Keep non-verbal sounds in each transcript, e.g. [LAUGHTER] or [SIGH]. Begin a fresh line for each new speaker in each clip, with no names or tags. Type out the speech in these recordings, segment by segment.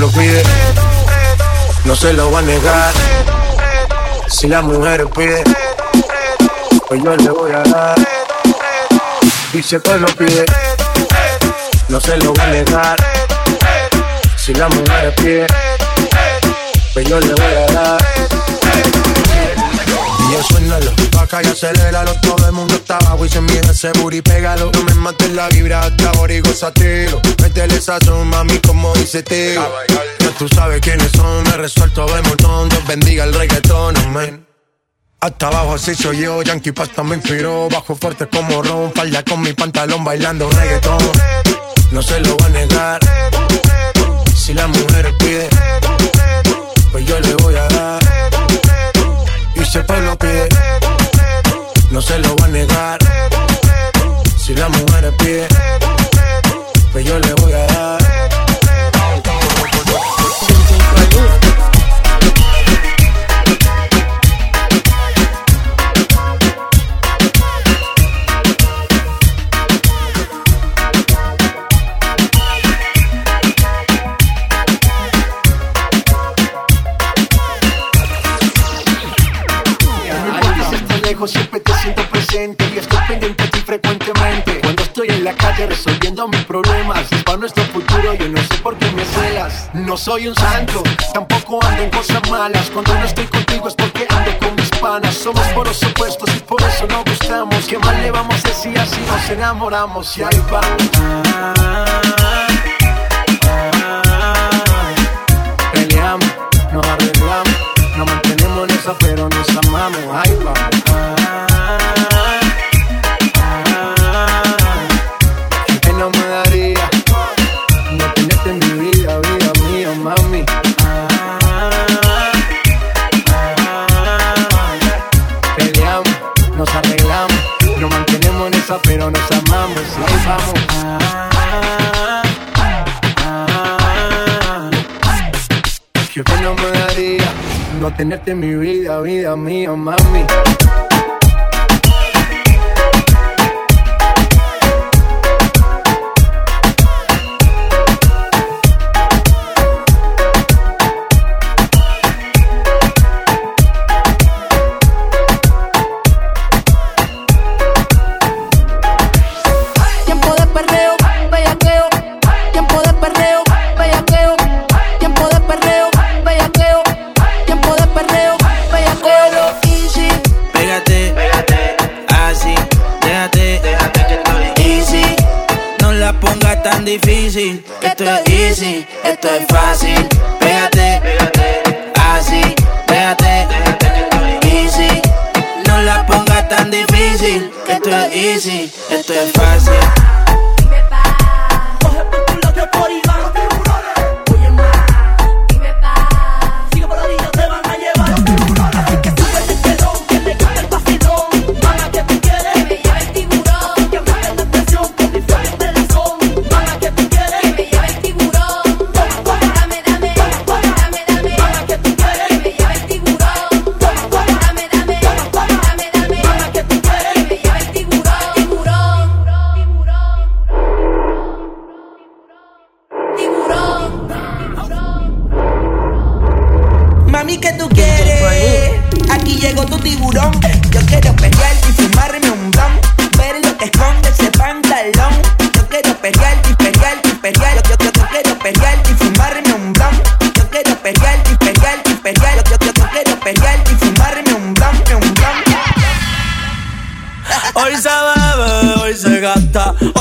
pueblo pide, no se lo va a negar. Si la mujer pide, pues yo le voy a dar. Si el pueblo pide, no se lo va a negar. Si la mujer pide, pues yo le voy a dar. Ya suénalo, acá y aceléralo Todo el mundo está abajo y se mira ese booty, pégalo. No me mates la vibra hasta ahora y gozatelo Métele sazón, mami, como dice tío Ya tú sabes quiénes son, me resuelto de montón. Dios bendiga el reggaetón, amén. Hasta abajo así soy yo, Yankee Pasta me inspiró. Bajo fuerte como Ron, falda con mi pantalón bailando reggaetón. No se lo va a negar. Si la mujer pide Pues yo le voy a dar El pueblo pide No se lo va a negar. Si la mujer pide Pues yo le voy a dar
resolviendo mis problemas, es para nuestro futuro, yo no sé por qué me celas. No soy un santo, tampoco ando en cosas malas. Cuando no estoy contigo es porque ando con mis panas. Somos por los opuestos y por eso nos gustamos. ¿Qué más le vamos a decir así nos enamoramos? Y ahí va. Peleamos, nos arreglamos, nos mantenemos en esa, pero nos amamos. Ahí vamos. Tenerte en mi vida, vida mía, mami.
Difícil, esto es easy, esto es fácil. Pégate, pégate, así, estoy easy. No la pongas tan difícil, esto es easy, esto es fácil.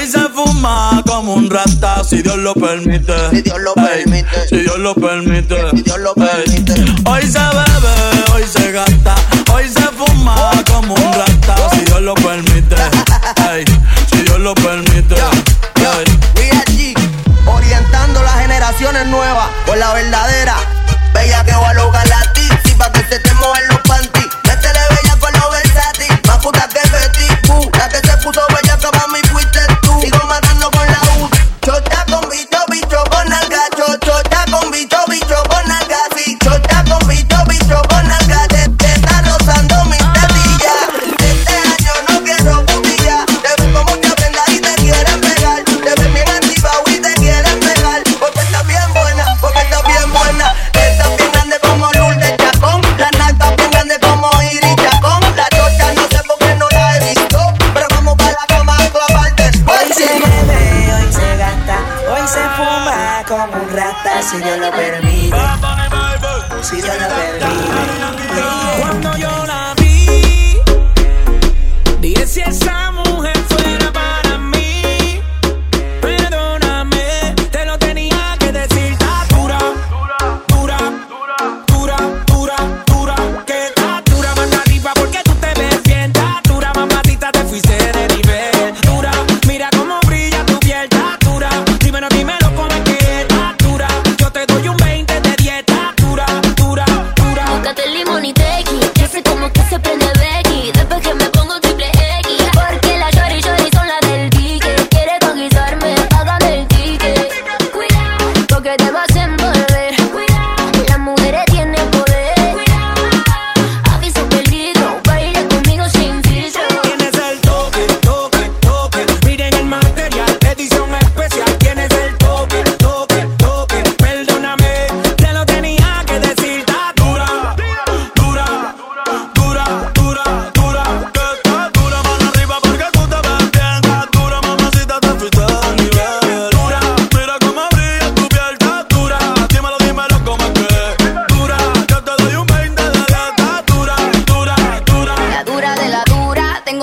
Hoy se fuma como un rata, si Dios lo permite. Si Dios lo permite. Si Dios lo permite. Si Dios lo permite. Hoy se bebe,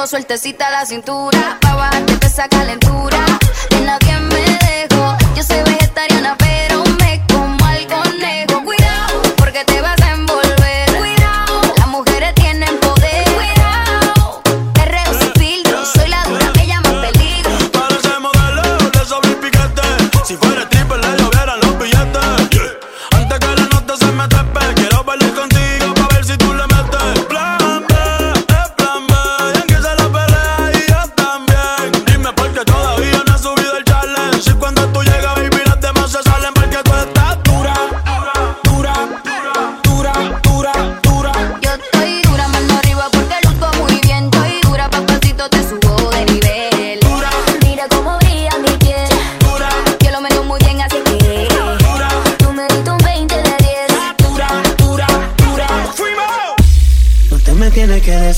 sueltecita la cintura, pa' bajarte esa calentura, que nadie me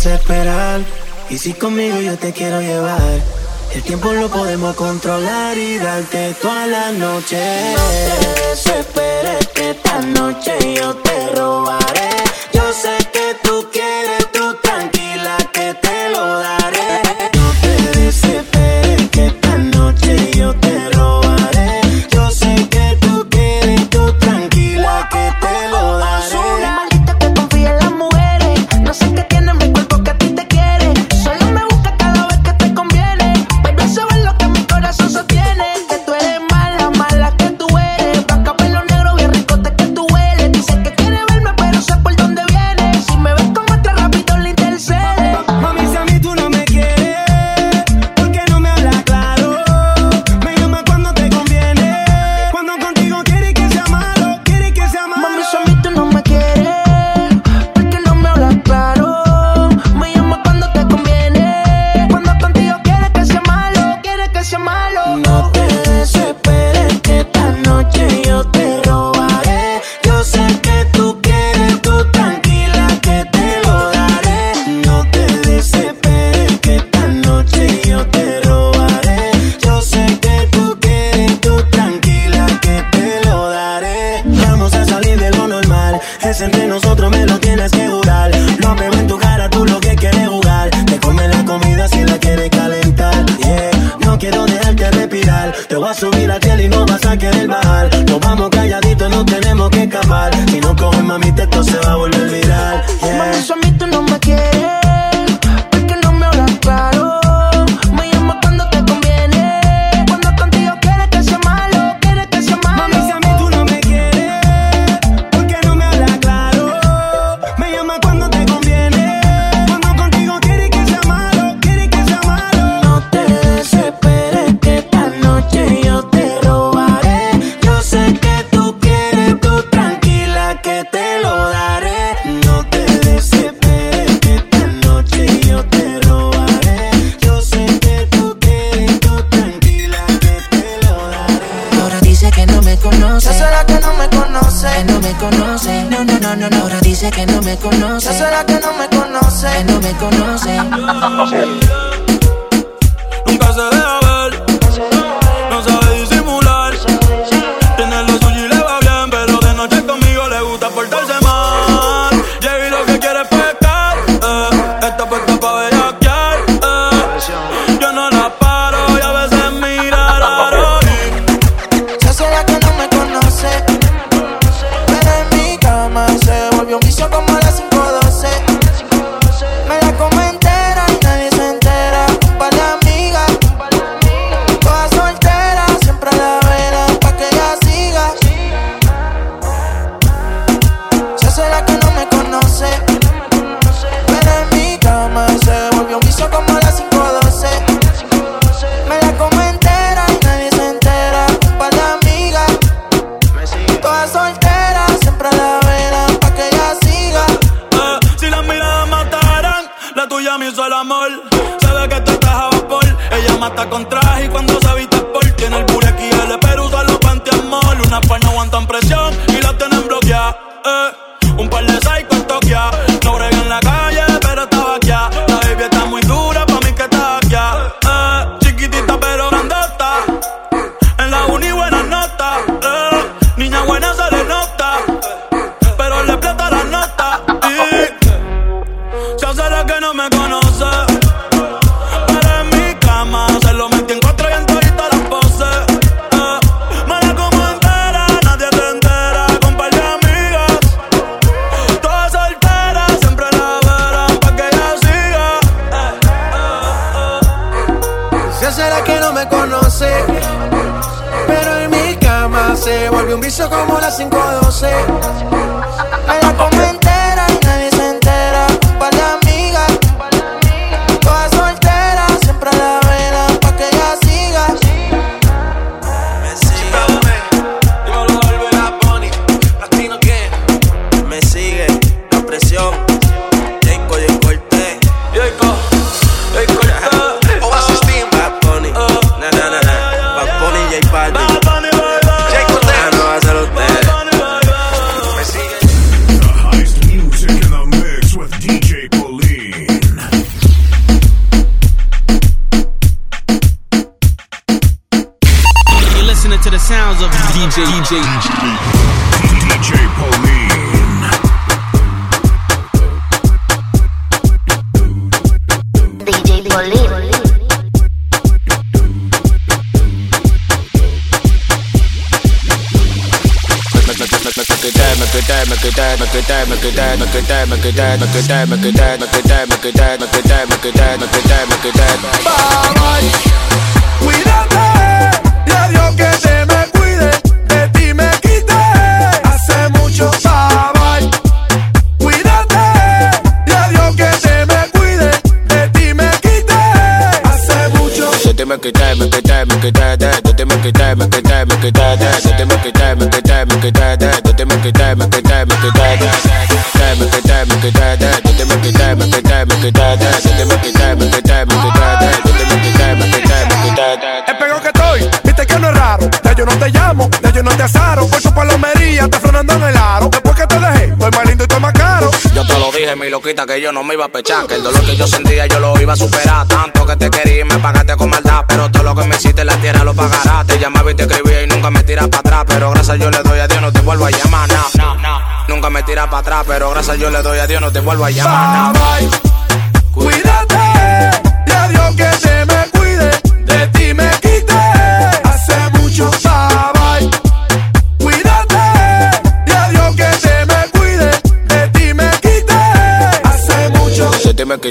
desesperar. Y si conmigo yo te quiero llevar, el tiempo lo podemos controlar y darte toda la noche. No te desesperes que esta noche yo te robaré. Yo sé que tú quieres.
DJ
DJ DJ
Pauline.
DJ Bolívar.
Cuídate, y a Dios que te die, die, that they make it die, make it die, make it die, die, that they make it die, make it die, make it die, die, die, make it die, make it die, die, that they make it die, make it die, make
it die, die. Dije, mi loquita, que yo no me iba a pechar. Que el dolor que yo sentía yo lo iba a superar. Tanto que te quería y me pagaste con maldad. Pero todo lo que me hiciste en la tierra lo pagará. Te llamaba y te escribía y nunca me tiras para atrás. Pero gracias yo le doy a Dios, no te vuelvo a llamar. No. Nunca me tiras para atrás. Pero gracias yo le doy a Dios, no te vuelvo a llamar.
Bye, Cuídate, y a Dios que te me cuide, de ti me quité hace mucho bye. Mucho.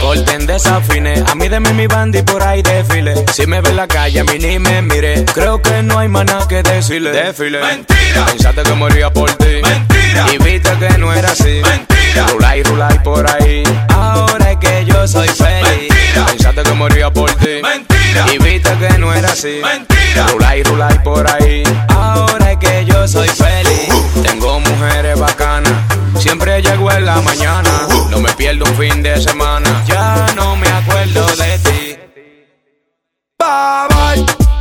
Corten desafine, a mí de mí mi banda y por ahí desfile. Si me ve en la calle, a mí ni me mire. Creo que no hay más nada que decirle. Desfile. Mentira. Pensaste que moría por ti. Mentira. Y viste que no era así. Mentira. Rulay, rulay por ahí. Ahora es que yo soy feliz. Mentira. Pensaste que moría por ti. Mentira. Y viste que no era así. Mentira. Rulay, rulay por ahí. Ahora es que yo soy feliz. Tengo mujeres bacanas. Siempre llego en la mañana. No me pierdo un fin de semana. Ya no me acuerdo de ti.
Bye bye.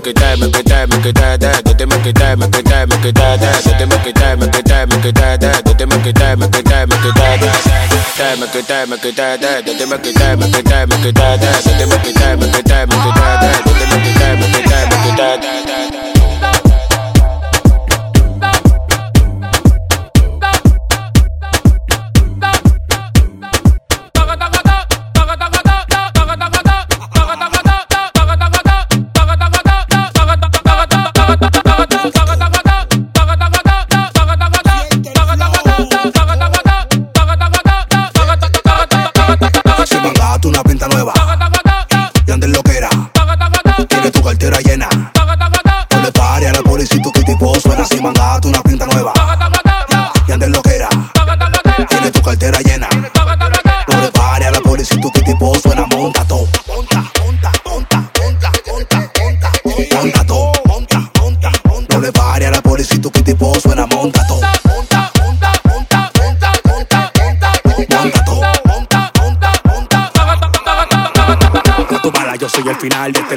make it die, make it die, make it die, die. That they make it die, make it die, make it die, die. That they make
it die, make it die, make it die, die. That they make it die, make it die, make it die, die. Die, make it die, make it die, die. That they make it die, make it die, make it die, die. That they make it die, make it die, make it die, die. That they make it die, make it die, make it die, die. Tu tipo suena. Si mandaste una pinta nueva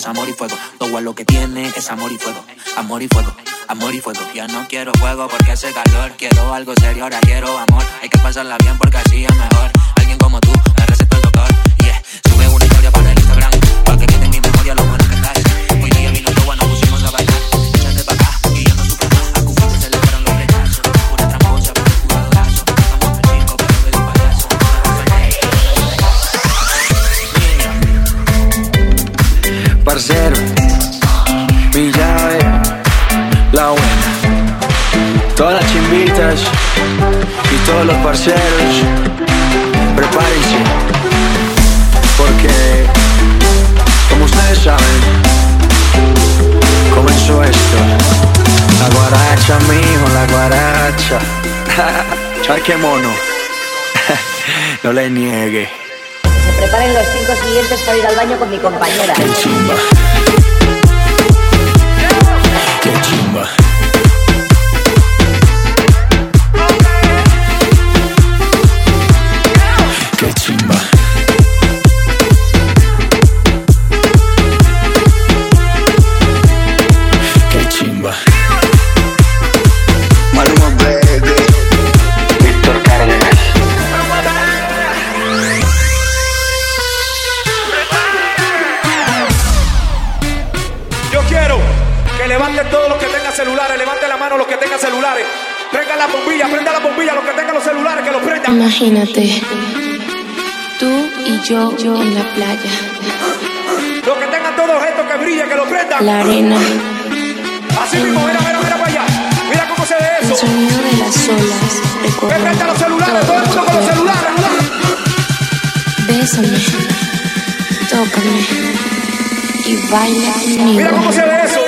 es amor y fuego. Todo lo que tiene es amor y fuego. Amor y fuego. Amor y fuego. Ya no quiero fuego porque hace calor. Quiero algo serio, ahora quiero amor. Hay que pasarla bien porque así es mejor. Alguien como tú me receta y
todos los parceros, prepárense, porque como ustedes saben, comenzó esto, la guaracha, mijo, la guaracha, [LAUGHS] char que mono, [LAUGHS] no le niegue.
Se preparen los cinco siguientes para ir al baño con mi compañera.
En chimba.
Imagínate, tú y yo, yo en la playa.
Los que tengan todos estos que brillan, que lo prendan.
La arena.
Así mismo, mira, mira, mira para allá. Mira cómo se ve eso.
El sonido de las olas. Recorre.
Enfrenta los celulares, todo, el mundo con los celulares.
Bésame, tócame y baila conmigo.
Mira cómo se ve eso.